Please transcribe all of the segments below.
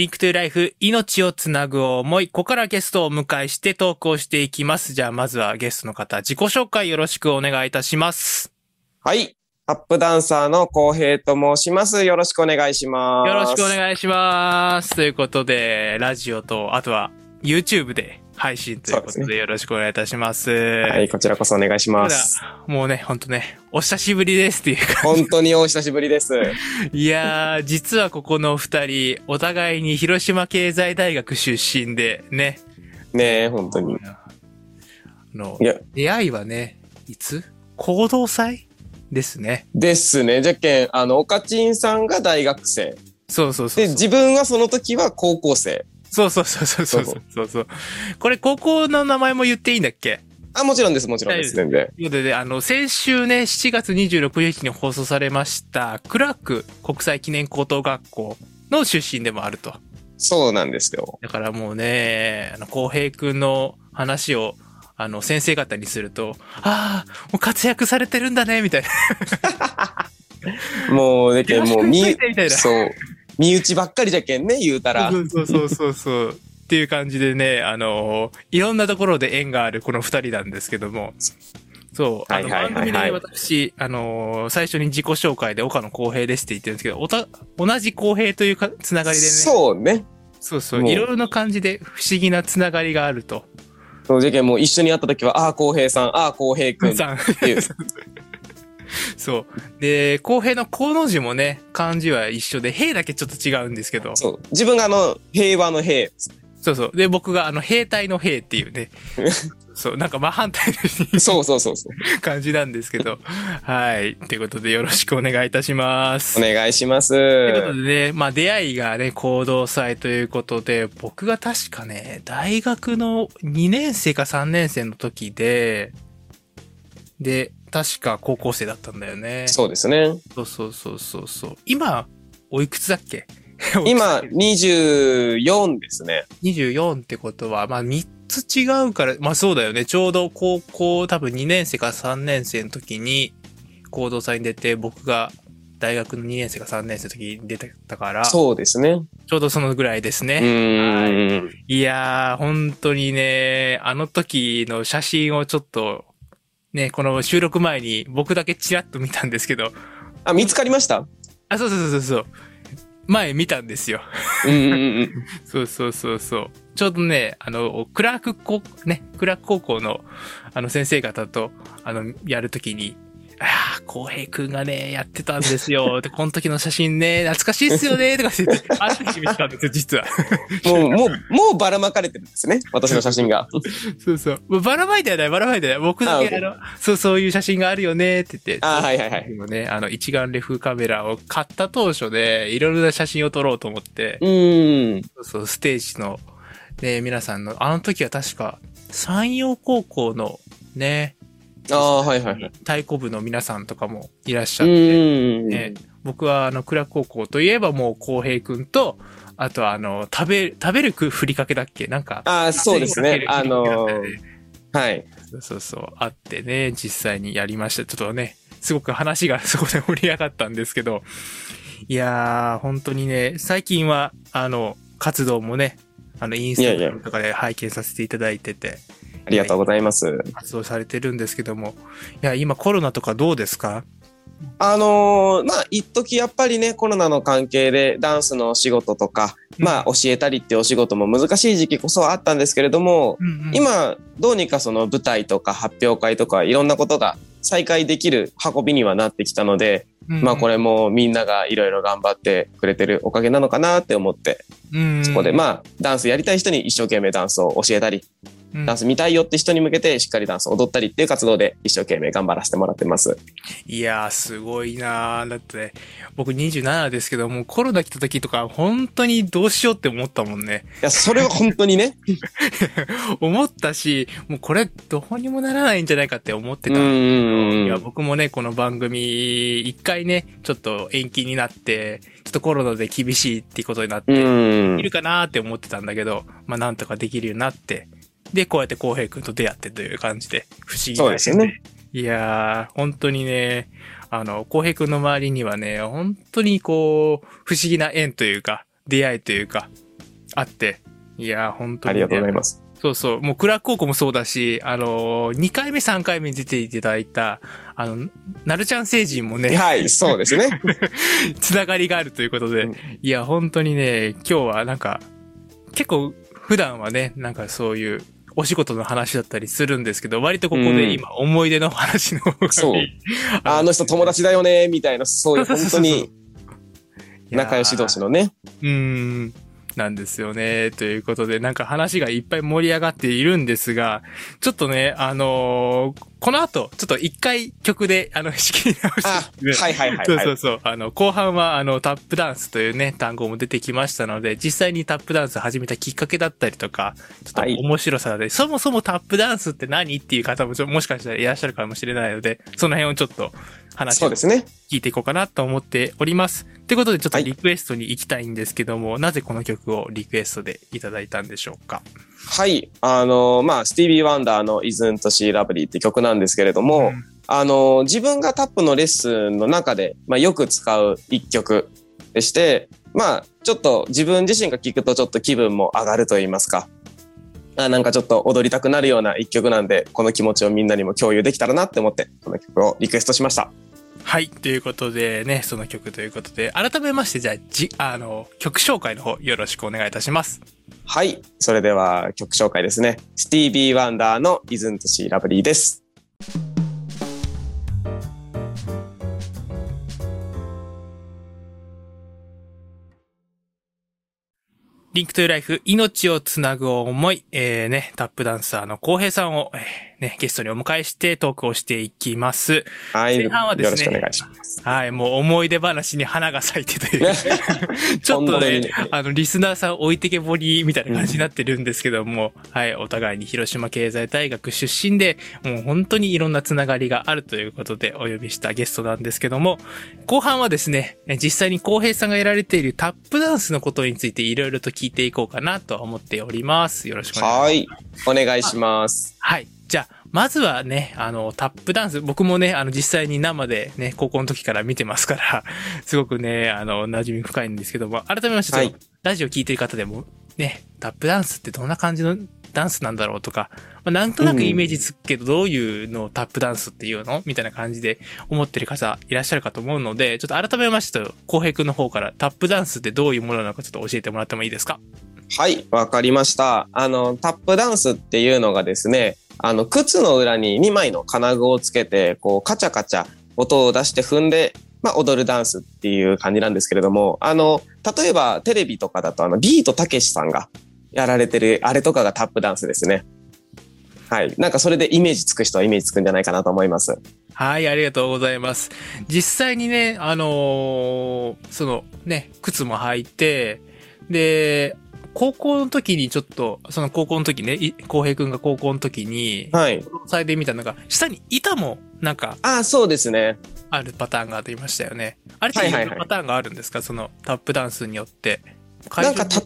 リンクトゥライフ、命をつなぐ思い。ここからゲストをお迎えして投稿していきます。じゃあ、まずはゲストの方、自己紹介よろしくお願いいたします。はい。アップダンサーの浩平と申します。よろしくお願いします。よろしくおい願いします。ということで、ラジオと、あとは YouTube で配信ということで、よろしくお願いいたします。はい、こちらこそお願いします。もうね、ほんとね、お久しぶりですっていうか。本当にお久しぶりです。いやー、実はここの二人、お互いに広島経済大学出身で、ね。ねえ、本当に。あの出会いはね、いつ？行動祭ですね。ですね。じゃけん、あの、おかちんさんが大学生。そうそうそうで。自分はその時は高校生。そうそうそうそうそうそうそうそう。これ高校の名前も言っていいんだっけ？あ、もちろんです、もちろんです、全然。ということで、あの、先週ね、7月26日に放送されました、クラーク国際記念高等学校の出身でもあると。そうなんですよ。だからもうね、あの、浩平くんの話を、あの、先生方にすると、ああ、もう活躍されてるんだね、みたいな。もう、でけん、もう、みそう。身内ばっかりじゃけんね、言うたら。そうそうそうそうそう。っていう感じでね、あの、いろんなところで縁があるこの二人なんですけども、そう、あの、番組で私、あの、最初に自己紹介で岡野公平ですって言ってるんですけど、おた、同じ公平というか、つながりでね、そうね。そうそう、いろいろな感じで不思議なつながりがあると。そうじゃけん、もう一緒に会った時は、ああ、浩平さん、ああ、浩平くんっさん。ていう。そう。で、公平の公の字もね、漢字は一緒で、平だけちょっと違うんですけど、そう。自分があの、平和の平。そうそう。で、僕があの、兵隊の兵っていうね、そう、なんか真反対のそうそうそうそう。感じなんですけど。はい。ということでよろしくお願いいたします。お願いします。ということでね、まあ出会いがね、行動祭ということで、僕が確かね、大学の2年生か3年生の時で、で、確か高校生だったんだよね。そうですね。そうそうそうそうそう。今、おいくつだっけ？今、24ですね。24ってことは、まあ3つ違うから、まあそうだよね。ちょうど高校多分2年生か3年生の時に行動祭に出て、僕が大学の2年生か3年生の時に出てたから、そうですね。ちょうどそのぐらいですうね。ーん。いやー、本当にね、あの時の写真をちょっと、ね、この収録前に僕だけチラッと見たんですけど、あ、見つかりました？あ、そうそうそうそう。前見たんですよ。うんうんうん。そうそうそうそう。ちょうどね、あの、クラーク高、ね、クラーク高校の、あの、先生方と、あの、やるときに、ああ、浩平くんがね、やってたんですよ。で、この時の写真ね、懐かしいっすよね、とか言って、あの時見たんですよ、実は。もう、もう、もうばらまかれてるんですね。私の写真が。そうそう。ばらまいてはない、ばらまいてはない。僕だけ、ああの、そう、そういう写真があるよね、って言って。あはいはいはいでもね、あの、一眼レフカメラを買った当初で、いろいろな写真を撮ろうと思って、うーん。そうそう、ステージの、ね、皆さんの、あの時は確か、山陽高校の、ね、ああ、はいはいはい。太鼓部の皆さんとかもいらっしゃうって。ね、僕は、あの、クラ高校といえばもう、浩平くんと、あとは、あの、食べ、食べるくふりかけだっけ？なんか、ああ、そうですね。あのーー、はい。そうそうそう、あってね、実際にやりました。ちょっとね、すごく話が そこで盛り上がったんですけど、いやー、本当にね、最近は、あの、活動もね、あの、インスタグラムとかで拝見させていただいてて、ありがとうございます。活動されてるんですけども、いや、今コロナとかどうですか？あのーまあ、一時やっぱりね、コロナの関係でダンスのお仕事とか、まあ、教えたりっていうお仕事も難しい時期こそあったんですけれども、うんうん、今、どうにかその舞台とか発表会とかいろんなことが再開できる運びにはなってきたので、まあこれ、れもみんながいろいろ頑張ってくれてるおかげなのかなって思って、うんそこでまあダンスやりたい人に一生懸命ダンスを教えたり、うんダンス見たいよって人に向けてしっかりダンスを踊ったりっていう活動で一生懸命頑張らせてもらってます。いやー、すごいなーだって、ね、僕27ですけど、もうコロナ来た時とか、本当にどうしようって思ったもんね。いや、それは本当にね。思ったし、もうこれどうにもならないんじゃないかって思ってうた。んいや、僕もね、この番組、一回ね、ちょっと延期になって、ちょっとコロナで厳しいっていうことになって、うんいるかなーって思ってたんだけど、まあなんとかできるようになって、で、こうやって浩平くんと出会ってという感じで、不思議なそうですよね。いやー、本当にね、あの、浩平くんの周りにはね、本当にこう、不思議な縁というか、出会いというか、あって、いやー、本当に、ね。ありがとうございます。そうそう。もう、クラーク高校もそうだし、あのー、2回目、3回目に出ていただいた、あの、なるちゃん星人もね、はい、そうですね。つながりがあるということで、うんいや、本当にね、今日はなんか、結構、普段はね、なんかそういう、お仕事の話だったりするんですけど、割とここで今、思い出の話の方がそう あの人友達だよね、みたいな、そういう 本当に仲良し同士のね。うーん。なんですよね。ということで、なんか話がいっぱい盛り上がっているんですが、ちょっとね、あのーこの後、ちょっと一回曲で、あの、仕切り直あして、、はいはいはいはい。そうそうそう。あの、後半は、あの、タップダンスというね、単語も出てきましたので、実際にタップダンス始めたきっかけだったりとか、ちょっとはい面白さで、そもそもタップダンスって何っていう方もちょ、もしかしたらいらっしゃるかもしれないので、その辺をちょっと話をそうですね。聞いていこうかなと思っております。ということで、ちょっとはいリクエストに行きたいんですけども、なぜこの曲をリクエストでいただいたんでしょうか？はい。あの、まあ、スティービー・ワンダーの Isn't She Lovely って曲なんですけれども、うんあの、自分がタップのレッスンの中で、まあ、よく使う一曲でして、まあ、ちょっと自分自身が聴くとちょっと気分も上がると言いますか。あなんかちょっと踊りたくなるような一曲なんで、この気持ちをみんなにも共有できたらなって思って、この曲をリクエストしました。はい。ということでね、その曲ということで、改めまして、じゃあ、じ、あの、曲紹介の方、よろしくお願いいたします。はい。それでは曲紹介ですね。スティービー・ワンダーの Isn't She Lovely です。リンクトゥライフ、命をつなぐ思い、えー、ね、タップダンサーの浩平さんを、えーね、ゲストにお迎えしてトークをしていきます。はい。前半はですねよろしくお願いします。はい、もう思い出話に花が咲いてという。ちょっとねあの、リスナーさん置いてけぼりみたいな感じになってるんですけども、はい、お互いに広島経済大学出身で、もう本当にいろんなつながりがあるということでお呼びしたゲストなんですけども、後半はですね、え実際に浩平さんがやられているタップダンスのことについていろいろと聞いていこうかなと思っております。よろしくお願いします。はい。お願いします。はい。じゃあ、まずはね、あの、タップダンス、僕もね、あの、実際に生でね、高校の時から見てますから、すごくね、あの、馴染み深いんですけども、改めまして、はい。ラジオ聞いてる方でも、ね、タップダンスってどんな感じのダンスなんだろうとか、まあ、なんとなくイメージつくけど、どういうのをタップダンスっていうの？みたいな感じで思ってる方いらっしゃるかと思うので、ちょっと改めまして、浩平くんの方からタップダンスってどういうものなのかちょっと教えてもらってもいいですか？はい、わかりました。あの、タップダンスっていうのがですね、あの、靴の裏に2枚の金具をつけて、こう、カチャカチャ音を出して踏んで、まあ、踊るダンスっていう感じなんですけれども、あの、例えばテレビとかだと、あの、ビートたけしさんがやられてる、あれとかがタップダンスですね。はい。なんかそれでイメージつく人はイメージつくんじゃないかなと思います。はい、ありがとうございます。実際にね、あのーそのね、靴も履いて、で、高校の時にちょっと、その高校の時ね、い浩平くんが高校の時に、はい。サイで見たのが、下に板もなんかああ、そうですね。あるパターンがありましたよね。あれっていろパターンがあるんですか、そのタップダンスによって。なんかた、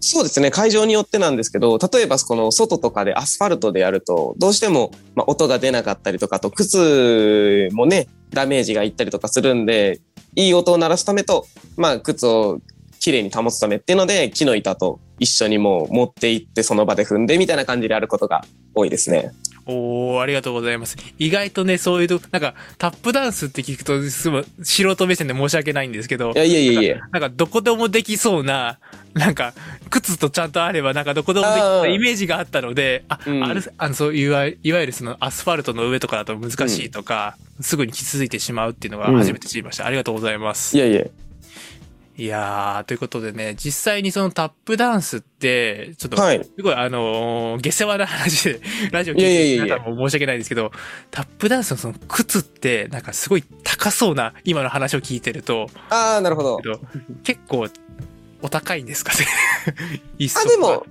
そうですね。会場によってなんですけど、例えばこの外とかでアスファルトでやると、どうしても、まあ、音が出なかったりとか、あと靴もね、ダメージがいったりとかするんで、いい音を鳴らすためと、まあ、靴をきれいに保つためっていうので、木の板と一緒にもう持って行ってその場で踏んでみたいな感じでやることが多いですね。おー、ありがとうございます。意外とね、そういうと、なんか、タップダンスって聞くと、す素人目線で申し訳ないんですけどい、や、いえいえいえ。なんか、どこでもできそうな、なんか、靴とちゃんとあれば、なんか、どこでもできそうなイメージがあったので、あ、うんある、あの、そういういわ、いわゆるその、アスファルトの上とかだと難しいとか、すぐに気づいてしまうっていうのが初めて知りました。ありがとうございます。いえいえ。いやー、ということでね、実際にそのタップダンスって、ちょっと、はい。すごい、あのー下世話な話で、ラジオ聞いてる方も申し訳ないんですけど、タップダンスのその靴って、なんかすごい高そうな、今の話を聞いてると、ああ、なるほど結構、お高いんですかね 一あ、足でも、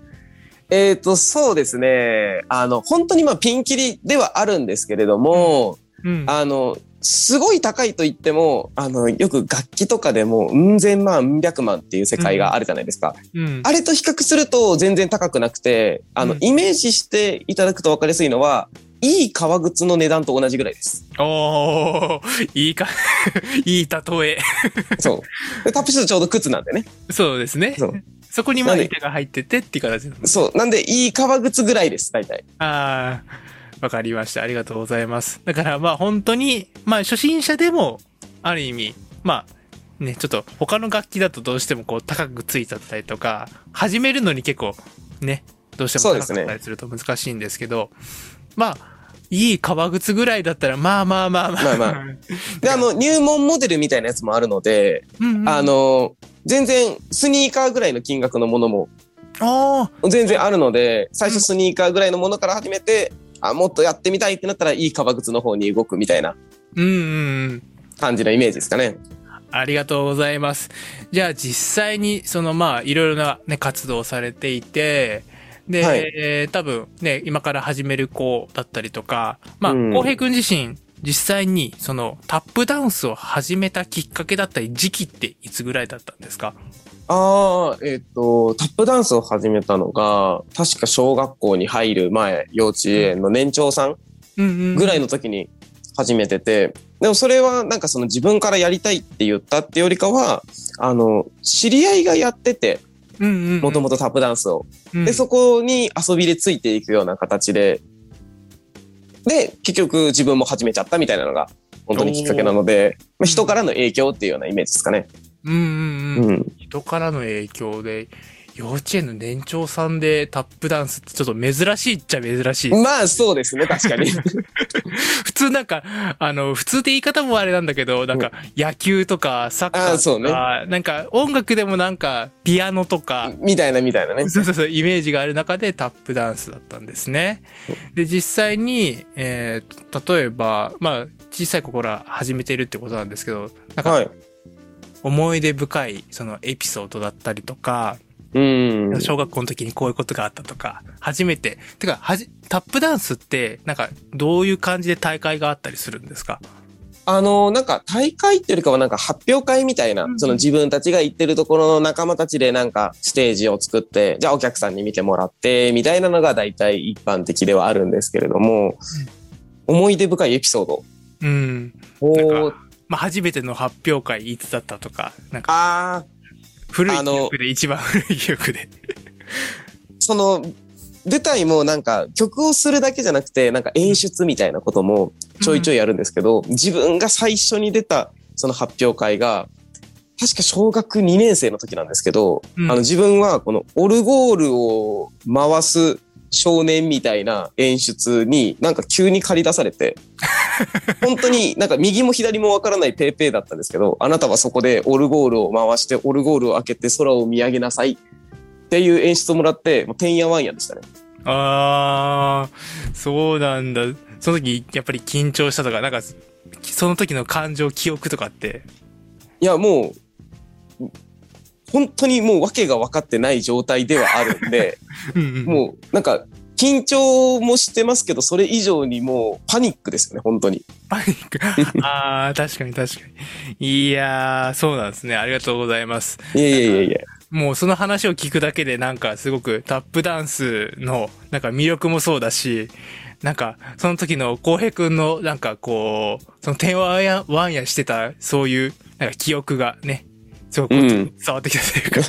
えっ、と、そうですね。あの、本当にまあピンキリではあるんですけれども、うん。あの、すごい高いと言っても、あの、よく楽器とかでも、うん千万、うん百万っていう世界があるじゃないですか。うん。あれと比較すると全然高くなくて、あの、うんイメージしていただくと分かりやすいのは、いい革靴の値段と同じぐらいです。おー、いいか、いい例え。そう。でタップシューズちょうど靴なんでね。そうですね。そうそこにまで板が入っててっていう形そう。なんで、いい革靴ぐらいです、大体。ああ、わかりました。ありがとうございます。だからまあ本当に、まあ初心者でも、ある意味、まあ、ね、ちょっと他の楽器だとどうしてもこう高くついちゃったりとか、始めるのに結構ね、どうしても高かったりすると難しいんですけど、まあ、いい革靴ぐらいだったら、まあまあまあまあ。まあまあ で、あの、入門モデルみたいなやつもあるので、うんうん、あの、全然、スニーカーぐらいの金額のものも全然あるので、最初スニーカーぐらいのものから始めて、あ、もっとやってみたいってなったら、いい革靴の方に動くみたいなうん。感じのイメージですかね。ありがとうございます。じゃあ実際にそのまあいろいろなね活動をされていて、で、はいえー多分ね、今から始める子だったりとか、まあ、うん浩平くん自身、実際にそのタップダンスを始めたきっかけだったり時期っていつぐらいだったんですか？ああ、えっ、と、タップダンスを始めたのが、確か小学校に入る前、幼稚園の年長さん。ぐらいの時に始めてて、でもそれはなんかその自分からやりたいって言ったってよりかは、あの、知り合いがやってて。もともとタップダンスを。うんで、そこに遊びでついていくような形で、で、結局自分も始めちゃったみたいなのが本当にきっかけなので、まあ、人からの影響っていうようなイメージですかね。うんうんうん。うん。人からの影響で、幼稚園の年長さんでタップダンスってちょっと珍しいっちゃ珍しい。まあそうですね、確かに。普通なんか、あの、普通って言い方もあれなんだけど、なんか野球とかサッカーとあーそうねか、なんか音楽でもなんかピアノとか、みたいなみたいなね。そうそうそう、イメージがある中でタップダンスだったんですね。で、実際に、えー例えば、まあ、小さい子から始めてるってことなんですけど、なんか、はい。思い出深い、そのエピソードだったりとか、うん。小学校の時にこういうことがあったとか、初めて、てか、はじ、タップダンスって、なんか、どういう感じで大会があったりするんですか？あの、なんか大会っていうよりかはなんか発表会みたいな、うんその自分たちが行ってるところの仲間たちでなんかステージを作って、じゃあお客さんに見てもらって、みたいなのが大体一般的ではあるんですけれども、思い出深いエピソード。うん。おまあ、初めての発表会いつだったとか、なんか、あ古い記憶で、一番古い記憶で。ーその、舞台もなんか曲をするだけじゃなくて、なんか演出みたいなこともちょいちょいやるんですけど、自分が最初に出たその発表会が、確か小学2年生の時なんですけど、うんあの自分はこのオルゴールを回す少年みたいな演出になんか急に借り出されて、本当になんか右も左もわからないペーペーだったんですけど、あなたはそこでオルゴールを回してオルゴールを開けて空を見上げなさいっていう演出をもらって、もうてんやわんやでしたね。あー、そうなんだ。その時、やっぱり緊張したとか、なんか、その時の感情、記憶とかって？いや、もう、本当にもう訳が分かってない状態ではあるんで、うんうんもうなんか緊張もしてますけど、それ以上にもうパニックですよね、本当に。パニック。ああ、確かに確かに。いやー、そうなんですね。ありがとうございます。いやいやいやいや。もうその話を聞くだけでなんかすごくタップダンスのなんか魅力もそうだし、なんかその時の浩平くんのなんかこう、その点ワンやワンやしてたそういうなんか記憶がね、すごくうん伝わってきたというか、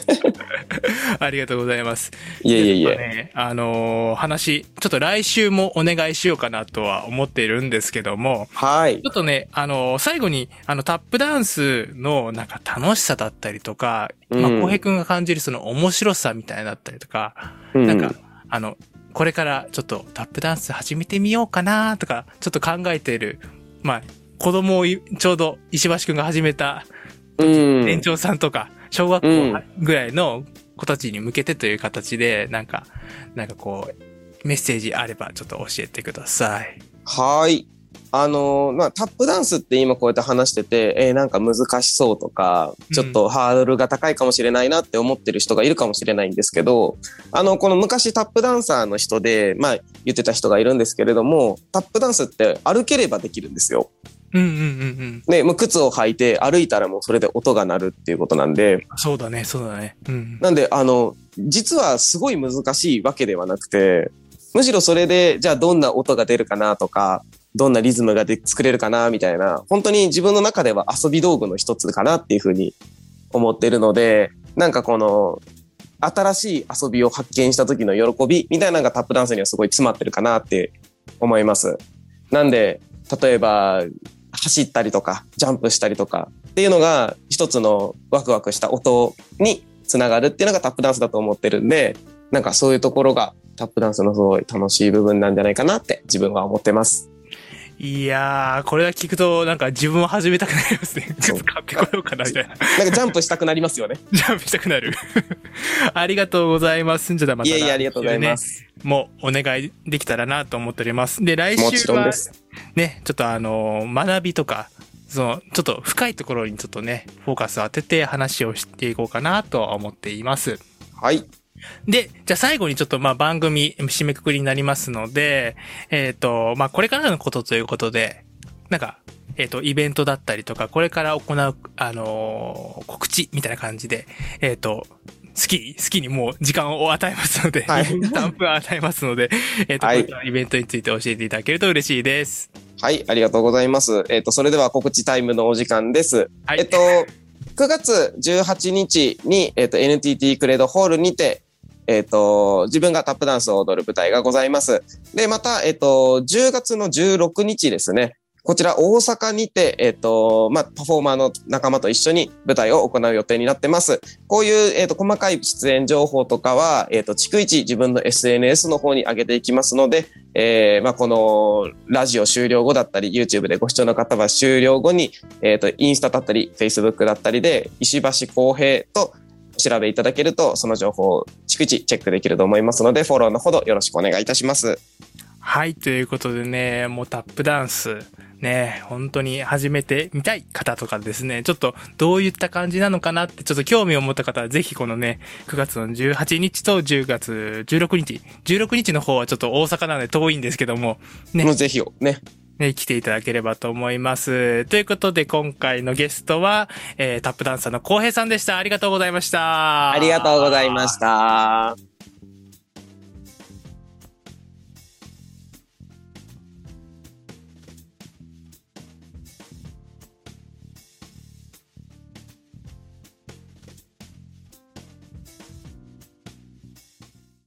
ありがとうございます。いやいやいや。ちょっとね、あのー話、ちょっと来週もお願いしようかなとは思っているんですけども、はいち。ょっとね、あの、最後に、あの、タップダンスの、なんか楽しさだったりとか、まあ、うん浩平くんが感じるその面白さみたいなだったりとか、うなんか、あの、これからちょっとタップダンス始めてみようかなとか、ちょっと考えている、まあ、子供をいちょうど石橋くんが始めたうん。年長さんとか、小学校うんぐらいの子たちに向けてという形で、なんか、なんかこう、メッセージあればちょっと教えてください。はい。あのーまあ、タップダンスって今こうやって話してて、えーなんか難しそうとか、ちょっとハードルが高いかもしれないなって思ってる人がいるかもしれないんですけど、あの、この昔タップダンサーの人で、まあ、言ってた人がいるんですけれども、タップダンスって歩ければできるんですよ。うんうんうんうん。ね、もう靴を履いて歩いたらもうそれで音が鳴るっていうことなんで、そうだね、そうだね。うん。なんで、あの、実はすごい難しいわけではなくて、むしろそれで、じゃあどんな音が出るかなとか、どんなリズムがで作れるかなみたいな、本当に自分の中では遊び道具の一つかなっていうふうに思ってるので、なんかこの、新しい遊びを発見した時の喜びみたいなのがタップダンスにはすごい詰まってるかなって思います。なんで、例えば、走ったりとか、ジャンプしたりとかっていうのが一つのワクワクした音につながるっていうのがタップダンスだと思ってるんで、なんかそういうところがタップダンスのすごい楽しい部分なんじゃないかなって自分は思ってます。いやー、これは聞くと、なんか自分も始めたくなりますね。靴買ってこようかな、みたいな。なんかジャンプしたくなりますよね。ジャンプしたくなる。ありがとうございます。じゃあまた。いえいえ、ありがとうございます。もうお願いできたらなと思っております。で、来週は。ね、ちょっとあの、学びとか、その、ちょっと深いところにちょっとね、フォーカスを当てて話をしていこうかなとは思っています。はい。で、じゃあ最後にちょっとまあ番組締めくくりになりますので、えっ、と、まあこれからのことということで、なんか、えっ、と、イベントだったりとか、これから行う、あのー告知みたいな感じで、えっ、と、好きに、好きにもう時間を与えますので、はい 3分与えますので、えっ、と、はいイベントについて教えていただけると嬉しいです。はい、ありがとうございます。えっ、と、それでは告知タイムのお時間です。はい。えっと、9月18日に、えっと、NTT クレードホールにて、えっと、自分がタップダンスを踊る舞台がございます。で、また、えっと、10月の16日ですね。こちら大阪にて、えっと、まあ、パフォーマーの仲間と一緒に舞台を行う予定になってます。こういう、えっと、細かい出演情報とかは、えっと、逐一自分の SNS の方に上げていきますので、えー、まあ、この、ラジオ終了後だったり、YouTube でご視聴の方は終了後に、えっ、と、インスタだったり、Facebook だったりで、石橋公平と調べいただけると、その情報を逐一チェックできると思いますので、フォローのほどよろしくお願いいたします。はい、ということでね、もうタップダンス、ね、本当に始めてみたい方とかですね、ちょっとどういった感じなのかなって、ちょっと興味を持った方はぜひこのね、9月の18日と10月16日、16日の方はちょっと大阪なので遠いんですけども、ね。もうぜひね、ね、来ていただければと思います。ということで今回のゲストは、えータップダンサーの浩平さんでした。ありがとうございました。ありがとうございました。